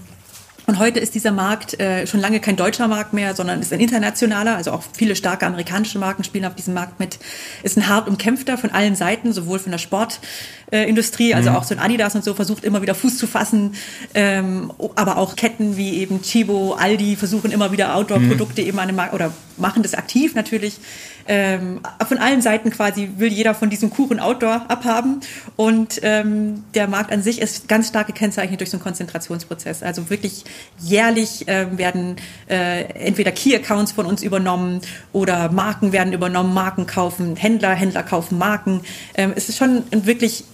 und heute ist dieser Markt äh, schon lange kein deutscher Markt mehr, sondern ist ein internationaler. Also auch viele starke amerikanische Marken spielen auf diesem Markt mit. Ist ein hart umkämpfter von allen Seiten, sowohl von der Sportindustrie, äh, also mhm. auch so ein Adidas und so versucht immer wieder Fuß zu fassen. Ähm, aber auch Ketten wie eben Chibo, Aldi versuchen immer wieder Outdoor-Produkte mhm. eben an den Markt oder machen das aktiv natürlich ähm, von allen Seiten quasi will jeder von diesem Kuchen Outdoor abhaben. Und ähm, der Markt an sich ist ganz stark gekennzeichnet durch so einen Konzentrationsprozess. Also wirklich jährlich äh, werden äh, entweder Key-Accounts von uns übernommen oder Marken werden übernommen, Marken kaufen Händler, Händler kaufen Marken. Ähm, es ist schon ein wirklich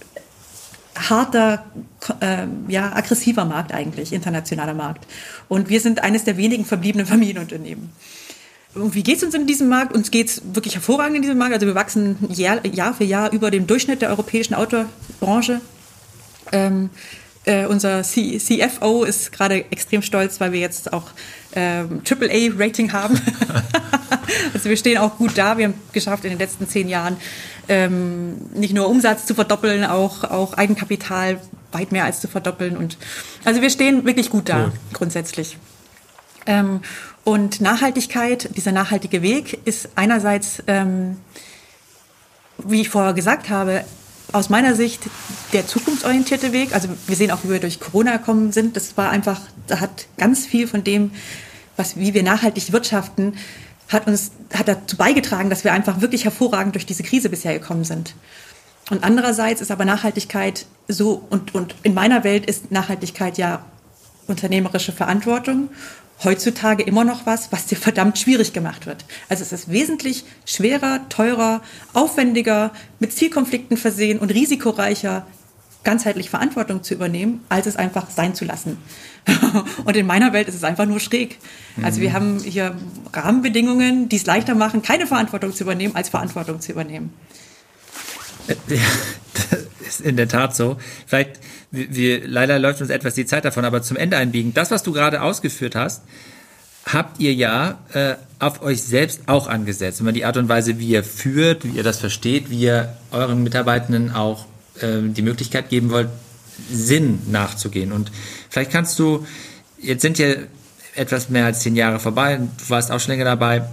harter, äh, ja, aggressiver Markt eigentlich, internationaler Markt. Und wir sind eines der wenigen verbliebenen Familienunternehmen wie geht es uns in diesem Markt? Uns geht es wirklich hervorragend in diesem Markt. Also wir wachsen Jahr, Jahr für Jahr über dem Durchschnitt der europäischen Outdoor-Branche. Ähm, äh, unser C CFO ist gerade extrem stolz, weil wir jetzt auch ähm, AAA-Rating haben. also wir stehen auch gut da. Wir haben geschafft in den letzten zehn Jahren ähm, nicht nur Umsatz zu verdoppeln, auch, auch Eigenkapital weit mehr als zu verdoppeln. Und also wir stehen wirklich gut da, cool. grundsätzlich. Ähm, und Nachhaltigkeit, dieser nachhaltige Weg ist einerseits, ähm, wie ich vorher gesagt habe, aus meiner Sicht der zukunftsorientierte Weg. Also wir sehen auch, wie wir durch Corona gekommen sind. Das war einfach, da hat ganz viel von dem, was, wie wir nachhaltig wirtschaften, hat uns, hat dazu beigetragen, dass wir einfach wirklich hervorragend durch diese Krise bisher gekommen sind. Und andererseits ist aber Nachhaltigkeit so, und, und in meiner Welt ist Nachhaltigkeit ja unternehmerische Verantwortung heutzutage immer noch was, was dir verdammt schwierig gemacht wird. Also es ist wesentlich schwerer, teurer, aufwendiger, mit Zielkonflikten versehen und risikoreicher, ganzheitlich Verantwortung zu übernehmen, als es einfach sein zu lassen. und in meiner Welt ist es einfach nur schräg. Also wir mhm. haben hier Rahmenbedingungen, die es leichter machen, keine Verantwortung zu übernehmen, als Verantwortung zu übernehmen.
Ja, das ist in der Tat so. Vielleicht wir, leider läuft uns etwas die Zeit davon, aber zum Ende einbiegen. Das, was du gerade ausgeführt hast, habt ihr ja äh, auf euch selbst auch angesetzt. Wenn man die Art und Weise, wie ihr führt, wie ihr das versteht, wie ihr euren Mitarbeitenden auch äh, die Möglichkeit geben wollt, Sinn nachzugehen. Und vielleicht kannst du, jetzt sind ja etwas mehr als zehn Jahre vorbei, du warst auch schon länger dabei,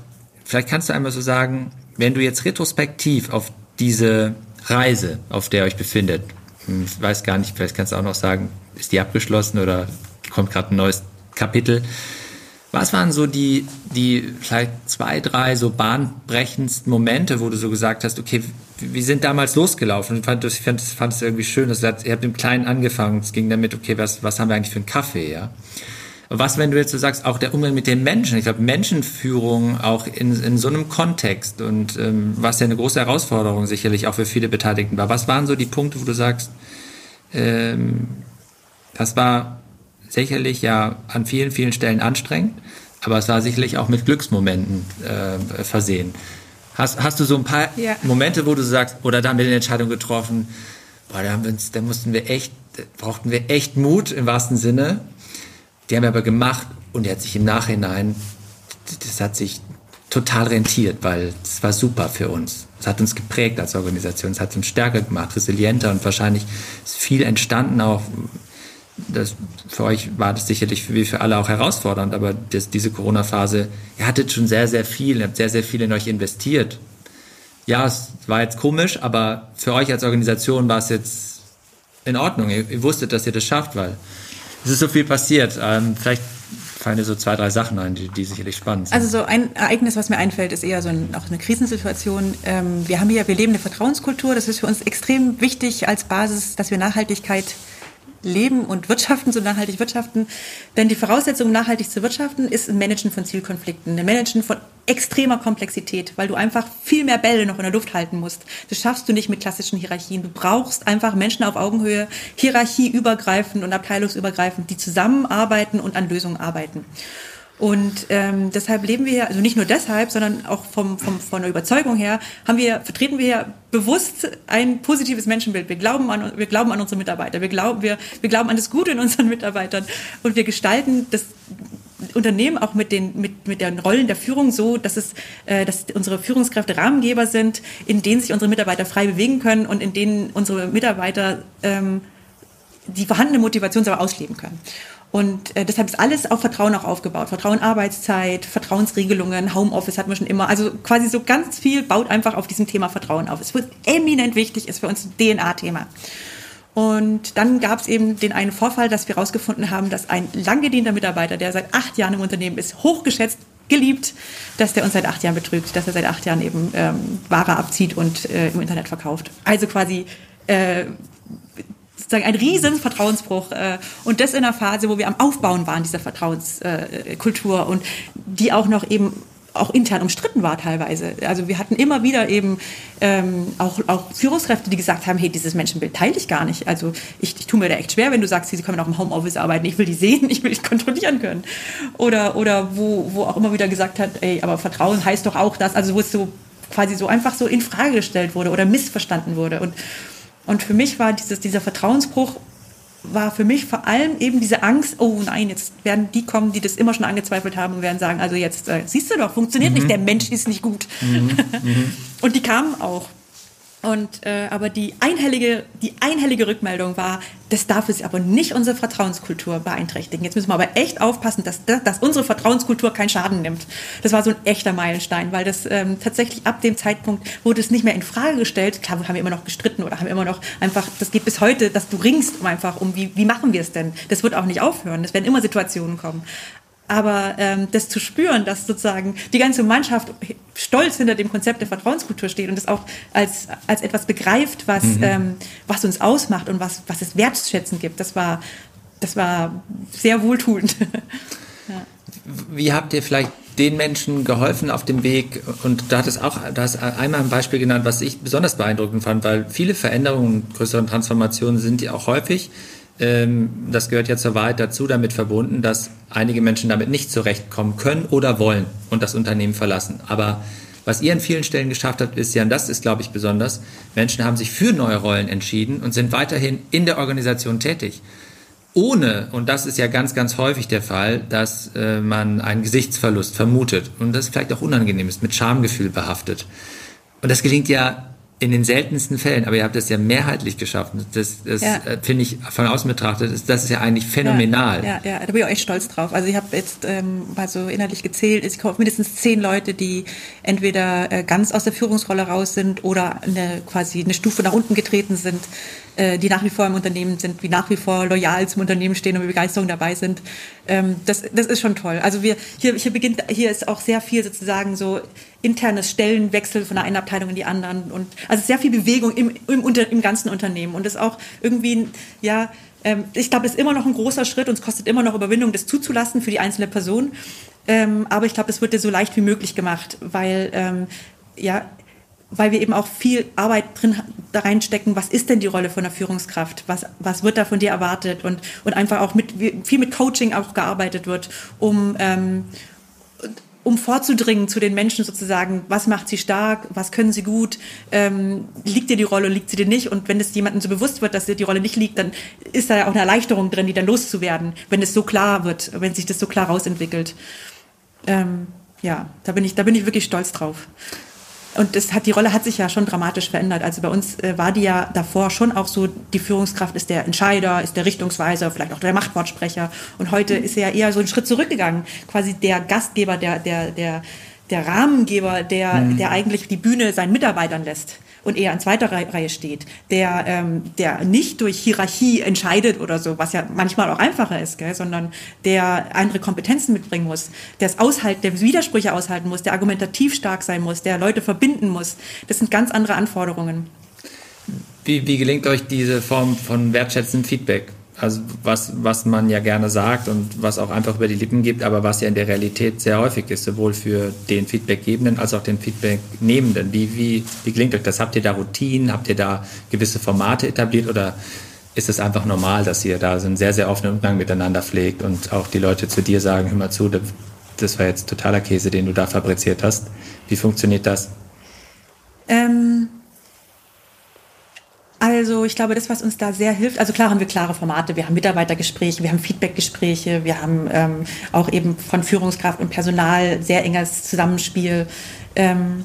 vielleicht kannst du einmal so sagen, wenn du jetzt retrospektiv auf diese Reise, auf der ihr euch befindet, ich weiß gar nicht, vielleicht kannst du auch noch sagen, ist die abgeschlossen oder kommt gerade ein neues Kapitel? Was waren so die, die vielleicht zwei, drei so bahnbrechendsten Momente, wo du so gesagt hast, okay, wir sind damals losgelaufen? Ich fand, ich fand, fand es irgendwie schön, dass ihr habt im Kleinen angefangen. Es ging damit, okay, was, was haben wir eigentlich für einen Kaffee, ja? Was, wenn du jetzt so sagst, auch der Umgang mit den Menschen? Ich glaube, Menschenführung auch in, in so einem Kontext und ähm, was ja eine große Herausforderung sicherlich auch für viele Beteiligten war. Was waren so die Punkte, wo du sagst, ähm, das war sicherlich ja an vielen, vielen Stellen anstrengend, aber es war sicherlich auch mit Glücksmomenten äh, versehen. Hast, hast du so ein paar ja. Momente, wo du sagst, oder da haben wir eine Entscheidung getroffen, boah, da, haben wir uns, da mussten wir echt, brauchten wir echt Mut im wahrsten Sinne die haben wir aber gemacht und er hat sich im Nachhinein, das hat sich total rentiert, weil es war super für uns. Es hat uns geprägt als Organisation, es hat uns stärker gemacht, resilienter und wahrscheinlich ist viel entstanden auch. Das, für euch war das sicherlich wie für alle auch herausfordernd, aber das, diese Corona-Phase, ihr hattet schon sehr, sehr viel, ihr habt sehr, sehr viel in euch investiert. Ja, es war jetzt komisch, aber für euch als Organisation war es jetzt in Ordnung. Ihr, ihr wusstet, dass ihr das schafft, weil es ist so viel passiert. Ähm, vielleicht fallen dir so zwei, drei Sachen ein, die, die sicherlich spannend sind.
Also so ein Ereignis, was mir einfällt, ist eher so ein, auch eine Krisensituation. Ähm, wir haben hier, wir leben eine Vertrauenskultur. Das ist für uns extrem wichtig als Basis, dass wir Nachhaltigkeit leben und wirtschaften, so nachhaltig wirtschaften. Denn die Voraussetzung, nachhaltig zu wirtschaften, ist ein Managen von Zielkonflikten, ein Managen von extremer Komplexität, weil du einfach viel mehr Bälle noch in der Luft halten musst. Das schaffst du nicht mit klassischen Hierarchien. Du brauchst einfach Menschen auf Augenhöhe, hierarchieübergreifend und abteilungsübergreifend, die zusammenarbeiten und an Lösungen arbeiten. Und ähm, deshalb leben wir also nicht nur deshalb, sondern auch vom, vom, von der Überzeugung her, haben wir, vertreten wir bewusst ein positives Menschenbild. Wir glauben an, wir glauben an unsere Mitarbeiter, wir glauben, wir, wir glauben an das Gute in unseren Mitarbeitern und wir gestalten das Unternehmen auch mit den, mit, mit den Rollen der Führung so, dass es, äh, dass unsere Führungskräfte Rahmengeber sind, in denen sich unsere Mitarbeiter frei bewegen können und in denen unsere Mitarbeiter ähm, die vorhandene Motivation aber ausleben können. Und äh, deshalb ist alles auf Vertrauen auch aufgebaut. Vertrauen Arbeitszeit, Vertrauensregelungen, Homeoffice hatten wir schon immer. Also quasi so ganz viel baut einfach auf diesem Thema Vertrauen auf. Es wird eminent wichtig, ist für uns ein DNA-Thema. Und dann gab es eben den einen Vorfall, dass wir herausgefunden haben, dass ein langgedienter Mitarbeiter, der seit acht Jahren im Unternehmen ist, hochgeschätzt, geliebt, dass der uns seit acht Jahren betrügt, dass er seit acht Jahren eben ähm, Ware abzieht und äh, im Internet verkauft. Also quasi äh, sozusagen ein riesen Vertrauensbruch äh, und das in einer Phase, wo wir am Aufbauen waren dieser Vertrauenskultur äh, und die auch noch eben auch intern umstritten war teilweise. Also wir hatten immer wieder eben ähm, auch, auch Führungskräfte, die gesagt haben, hey, dieses Menschenbild teile ich gar nicht. Also ich, ich tue mir da echt schwer, wenn du sagst, sie können auch im Homeoffice arbeiten, ich will die sehen, ich will dich kontrollieren können. Oder, oder wo, wo auch immer wieder gesagt hat, ey, aber Vertrauen heißt doch auch das, also wo es so quasi so einfach so in Frage gestellt wurde oder missverstanden wurde. Und und für mich war dieses, dieser Vertrauensbruch war für mich vor allem eben diese Angst, oh nein, jetzt werden die kommen, die das immer schon angezweifelt haben und werden sagen, also jetzt äh, siehst du doch, funktioniert mhm. nicht, der Mensch ist nicht gut. Mhm. Mhm. und die kamen auch. Und äh, aber die einhellige, die einhellige Rückmeldung war, das darf es aber nicht unsere Vertrauenskultur beeinträchtigen. Jetzt müssen wir aber echt aufpassen, dass, dass unsere Vertrauenskultur keinen Schaden nimmt. Das war so ein echter Meilenstein, weil das ähm, tatsächlich ab dem Zeitpunkt wurde es nicht mehr in Frage gestellt. Klar, wir haben immer noch gestritten oder haben immer noch einfach, das geht bis heute, dass du ringst um einfach um, wie, wie machen wir es denn? Das wird auch nicht aufhören. Es werden immer Situationen kommen. Aber ähm, das zu spüren, dass sozusagen die ganze Mannschaft stolz hinter dem Konzept der Vertrauenskultur steht und das auch als, als etwas begreift, was, mhm. ähm, was uns ausmacht und was, was es wertschätzen gibt, das war, das war sehr wohltuend.
ja. Wie habt ihr vielleicht den Menschen geholfen auf dem Weg und da hat es auch, da hast einmal ein Beispiel genannt, was ich besonders beeindruckend fand, weil viele Veränderungen, größere Transformationen sind ja auch häufig ähm, das gehört ja zur Wahrheit dazu, damit verbunden, dass einige Menschen damit nicht zurechtkommen können oder wollen und das Unternehmen verlassen. Aber was ihr an vielen Stellen geschafft habt, ist ja, und das ist, glaube ich, besonders, Menschen haben sich für neue Rollen entschieden und sind weiterhin in der Organisation tätig. Ohne, und das ist ja ganz, ganz häufig der Fall, dass äh, man einen Gesichtsverlust vermutet und das vielleicht auch unangenehm ist, mit Schamgefühl behaftet. Und das gelingt ja in den seltensten Fällen, aber ihr habt das ja mehrheitlich geschafft. Das, das ja. Äh, finde ich von außen betrachtet, das, das ist ja eigentlich phänomenal.
Ja, ja, ja, da bin ich auch echt stolz drauf. Also ich habe jetzt ähm, mal so innerlich gezählt, ich glaube mindestens zehn Leute, die entweder äh, ganz aus der Führungsrolle raus sind oder eine, quasi eine Stufe nach unten getreten sind, äh, die nach wie vor im Unternehmen sind, die nach wie vor loyal zum Unternehmen stehen und mit Begeisterung dabei sind. Ähm, das, das ist schon toll. Also wir hier, hier beginnt, hier ist auch sehr viel sozusagen so internes Stellenwechsel von der einen Abteilung in die anderen und also sehr viel Bewegung im, im, unter, im ganzen Unternehmen und das auch irgendwie, ja, ähm, ich glaube, es ist immer noch ein großer Schritt und es kostet immer noch Überwindung, das zuzulassen für die einzelne Person. Ähm, aber ich glaube, es wird dir so leicht wie möglich gemacht, weil ähm, ja, weil wir eben auch viel Arbeit drin da reinstecken, was ist denn die Rolle von der Führungskraft? Was, was wird da von dir erwartet? Und, und einfach auch mit, viel mit Coaching auch gearbeitet wird, um, ähm, um vorzudringen zu den Menschen sozusagen, was macht sie stark, was können sie gut, ähm, liegt dir die Rolle, liegt sie dir nicht und wenn es jemandem so bewusst wird, dass dir die Rolle nicht liegt, dann ist da ja auch eine Erleichterung drin, die dann loszuwerden, wenn es so klar wird, wenn sich das so klar rausentwickelt. Ähm, ja, da bin ich, da bin ich wirklich stolz drauf. Und das hat, die Rolle hat sich ja schon dramatisch verändert. Also bei uns äh, war die ja davor schon auch so, die Führungskraft ist der Entscheider, ist der Richtungsweiser, vielleicht auch der Machtwortsprecher. Und heute ist er ja eher so einen Schritt zurückgegangen. Quasi der Gastgeber, der, der, der, der Rahmengeber, der, mhm. der eigentlich die Bühne seinen Mitarbeitern lässt und eher an zweiter Reihe steht, der, ähm, der nicht durch Hierarchie entscheidet oder so, was ja manchmal auch einfacher ist, gell, sondern der andere Kompetenzen mitbringen muss, der es aushalten, der Widersprüche aushalten muss, der argumentativ stark sein muss, der Leute verbinden muss. Das sind ganz andere Anforderungen.
Wie, wie gelingt euch diese Form von wertschätzendem Feedback? Also was, was man ja gerne sagt und was auch einfach über die Lippen gibt, aber was ja in der Realität sehr häufig ist, sowohl für den Feedbackgebenden als auch den Feedbacknehmenden. Wie, wie, wie gelingt euch das? Habt ihr da Routinen? Habt ihr da gewisse Formate etabliert oder ist es einfach normal, dass ihr da so einen sehr, sehr offenen Umgang miteinander pflegt und auch die Leute zu dir sagen, hör mal zu, das war jetzt totaler Käse, den du da fabriziert hast. Wie funktioniert das?
Ähm also ich glaube, das, was uns da sehr hilft, also klar haben wir klare Formate, wir haben Mitarbeitergespräche, wir haben Feedbackgespräche, wir haben ähm, auch eben von Führungskraft und Personal sehr enges Zusammenspiel. Ähm,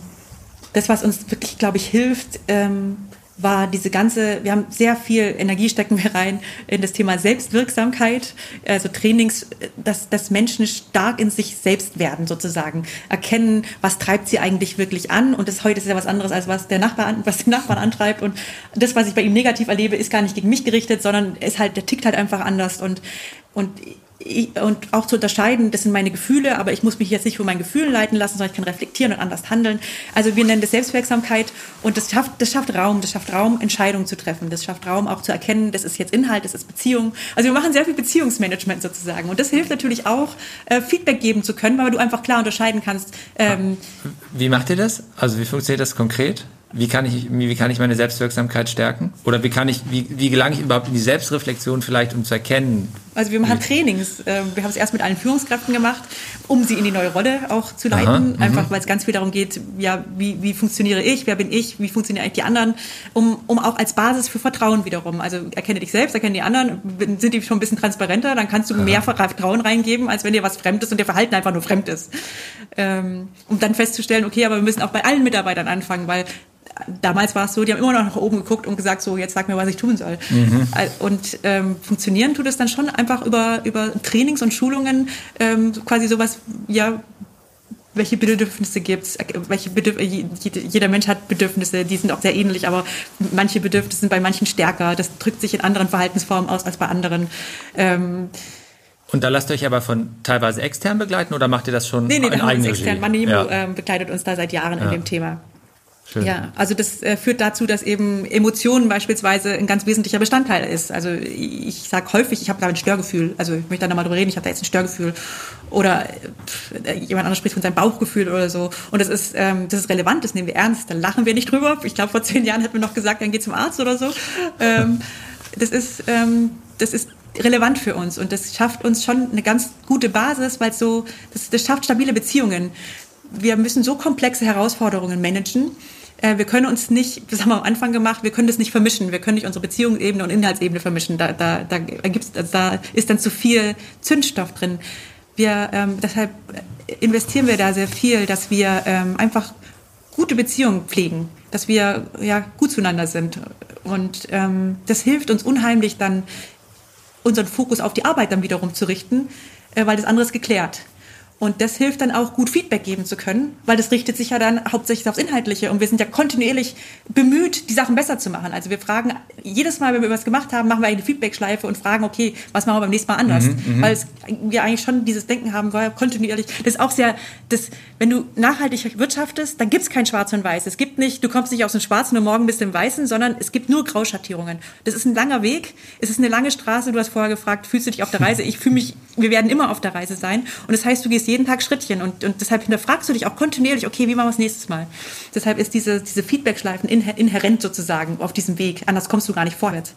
das, was uns wirklich, glaube ich, hilft, ähm, war diese ganze, wir haben sehr viel Energie stecken wir rein in das Thema Selbstwirksamkeit, also Trainings, dass, dass Menschen stark in sich selbst werden sozusagen, erkennen, was treibt sie eigentlich wirklich an. Und das heute ist ja was anderes als was der Nachbar, was den Nachbarn antreibt. Und das, was ich bei ihm negativ erlebe, ist gar nicht gegen mich gerichtet, sondern ist halt, der tickt halt einfach anders. Und und und auch zu unterscheiden, das sind meine Gefühle, aber ich muss mich jetzt nicht von meinen Gefühlen leiten lassen, sondern ich kann reflektieren und anders handeln. Also wir nennen das Selbstwirksamkeit und das schafft, das schafft Raum, das schafft Raum, Entscheidungen zu treffen, das schafft Raum auch zu erkennen, das ist jetzt Inhalt, das ist Beziehung. Also wir machen sehr viel Beziehungsmanagement sozusagen und das hilft natürlich auch, äh, Feedback geben zu können, weil du einfach klar unterscheiden kannst. Ähm,
wie macht ihr das? Also wie funktioniert das konkret? Wie kann ich, wie kann ich meine Selbstwirksamkeit stärken? Oder wie kann ich, wie, wie gelange ich überhaupt in die Selbstreflexion vielleicht, um zu erkennen,
Also wir machen Trainings. Ähm, wir haben es erst mit allen Führungskräften gemacht, um sie in die neue Rolle auch zu leiten. Aha, mhm. Einfach weil es ganz viel darum geht, ja, wie, wie funktioniere ich, wer bin ich, wie funktionieren eigentlich die anderen, um, um auch als Basis für Vertrauen wiederum. Also erkenne dich selbst, erkenne die anderen, sind die schon ein bisschen transparenter, dann kannst du Aha. mehr Vertrauen reingeben, als wenn dir was fremd ist und der Verhalten einfach nur fremd ist. Ähm, um dann festzustellen, okay, aber wir müssen auch bei allen Mitarbeitern anfangen, weil damals war es so, die haben immer noch nach oben geguckt und gesagt, so jetzt sag mir, was ich tun soll. Mhm. Und ähm, funktionieren tut es dann schon einfach über, über Trainings und Schulungen, ähm, quasi sowas, ja, welche Bedürfnisse gibt es, welche Bedürf jeder Mensch hat Bedürfnisse, die sind auch sehr ähnlich, aber manche Bedürfnisse sind bei manchen stärker. Das drückt sich in anderen Verhaltensformen aus als bei anderen. Ähm,
und da lasst ihr euch aber von teilweise extern begleiten oder macht ihr das schon
nee, nee, in eigener extern. Manimo ja. ähm, begleitet uns da seit Jahren ja. in dem Thema. Schön. Ja, also das äh, führt dazu, dass eben Emotionen beispielsweise ein ganz wesentlicher Bestandteil ist. Also ich sage häufig, ich habe da ein Störgefühl. Also ich möchte da nochmal drüber reden, ich habe da jetzt ein Störgefühl. Oder äh, jemand anderes spricht von seinem Bauchgefühl oder so. Und das ist, ähm, das ist relevant, das nehmen wir ernst, da lachen wir nicht drüber. Ich glaube, vor zehn Jahren hätten wir noch gesagt, dann geh zum Arzt oder so. Ähm, das ist, ähm, das ist relevant für uns und das schafft uns schon eine ganz gute Basis, weil so, das, das schafft stabile Beziehungen. Wir müssen so komplexe Herausforderungen managen äh, wir können uns nicht, das haben wir am Anfang gemacht, wir können das nicht vermischen. Wir können nicht unsere Beziehungsebene und Inhaltsebene vermischen. Da, da, da, gibt's, da ist dann zu viel Zündstoff drin. Wir, ähm, deshalb investieren wir da sehr viel, dass wir ähm, einfach gute Beziehungen pflegen, dass wir ja gut zueinander sind. Und ähm, das hilft uns unheimlich dann, unseren Fokus auf die Arbeit dann wiederum zu richten, äh, weil das andere ist geklärt. Und das hilft dann auch, gut Feedback geben zu können, weil das richtet sich ja dann hauptsächlich aufs Inhaltliche. Und wir sind ja kontinuierlich bemüht, die Sachen besser zu machen. Also wir fragen, jedes Mal, wenn wir was gemacht haben, machen wir eine Feedback-Schleife und fragen, okay, was machen wir beim nächsten Mal anders? Mhm, mhm. weil es, wir eigentlich schon dieses Denken haben, war kontinuierlich. Das ist auch sehr, das, wenn du nachhaltig wirtschaftest, dann gibt es kein Schwarz und Weiß. Es gibt nicht, du kommst nicht aus dem Schwarzen und morgen bist du im Weißen, sondern es gibt nur Grauschattierungen. Das ist ein langer Weg, es ist eine lange Straße. Du hast vorher gefragt, fühlst du dich auf der Reise? Ich fühle mich, wir werden immer auf der Reise sein. Und das heißt, du gehst jeden Tag Schrittchen und, und deshalb hinterfragst du dich auch kontinuierlich, okay, wie machen wir es nächstes Mal? Deshalb ist diese, diese Feedback-Schleifen inhärent sozusagen auf diesem Weg. Anders kommst du gar nicht vorwärts.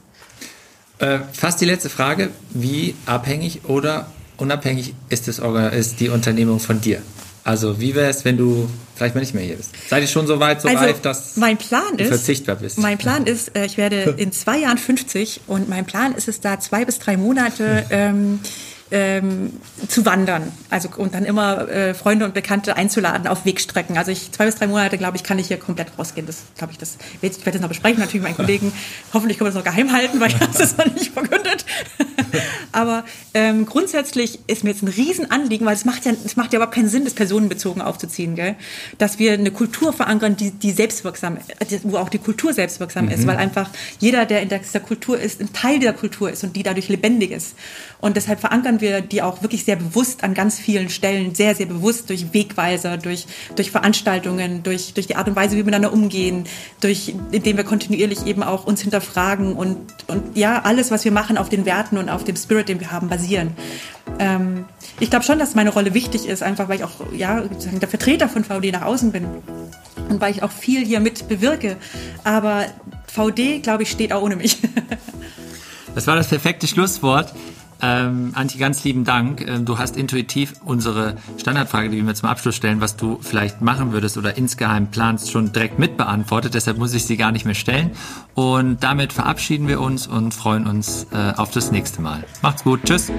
Äh, fast die letzte Frage. Wie abhängig oder unabhängig ist, das, ist die Unternehmung von dir? Also wie wäre es, wenn du vielleicht mal nicht mehr hier bist? Seid ihr schon so weit, so also, reif, dass
mein Plan
du
ist,
verzichtbar bist?
Mein Plan ist, äh, ich werde in zwei Jahren 50 und mein Plan ist es da zwei bis drei Monate ähm, ähm, zu wandern. Also und dann immer äh, Freunde und Bekannte einzuladen auf Wegstrecken. Also ich zwei bis drei Monate, glaube ich, kann ich hier komplett rausgehen. Das glaube ich, das ich werde das noch besprechen. Natürlich meinen Kollegen. Hoffentlich können wir das noch geheim halten, weil ich habe das noch nicht verkündet. Aber ähm, grundsätzlich ist mir jetzt ein Riesenanliegen, weil es macht ja, es macht ja überhaupt keinen Sinn, das personenbezogen aufzuziehen, gell? Dass wir eine Kultur verankern, die, die selbstwirksam, wo auch die Kultur selbstwirksam mhm. ist, weil einfach jeder, der in dieser Kultur ist, ein Teil dieser Kultur ist und die dadurch lebendig ist. Und deshalb verankern wir die auch wirklich sehr bewusst an ganz vielen Stellen, sehr, sehr bewusst durch Wegweiser, durch, durch Veranstaltungen, durch, durch die Art und Weise, wie wir miteinander umgehen, durch, indem wir kontinuierlich eben auch uns hinterfragen und, und ja, alles, was wir machen, auf den Werten und auf dem Spirit, den wir haben, basieren. Ähm, ich glaube schon, dass meine Rolle wichtig ist, einfach weil ich auch ja, der Vertreter von VD nach außen bin und weil ich auch viel hier mit bewirke. Aber VD, glaube ich, steht auch ohne mich.
Das war das perfekte Schlusswort. Ähm, Antje, ganz lieben Dank. Ähm, du hast intuitiv unsere Standardfrage, die wir zum Abschluss stellen, was du vielleicht machen würdest oder insgeheim planst, schon direkt mitbeantwortet. Deshalb muss ich sie gar nicht mehr stellen. Und damit verabschieden wir uns und freuen uns äh, auf das nächste Mal. Macht's gut. Tschüss.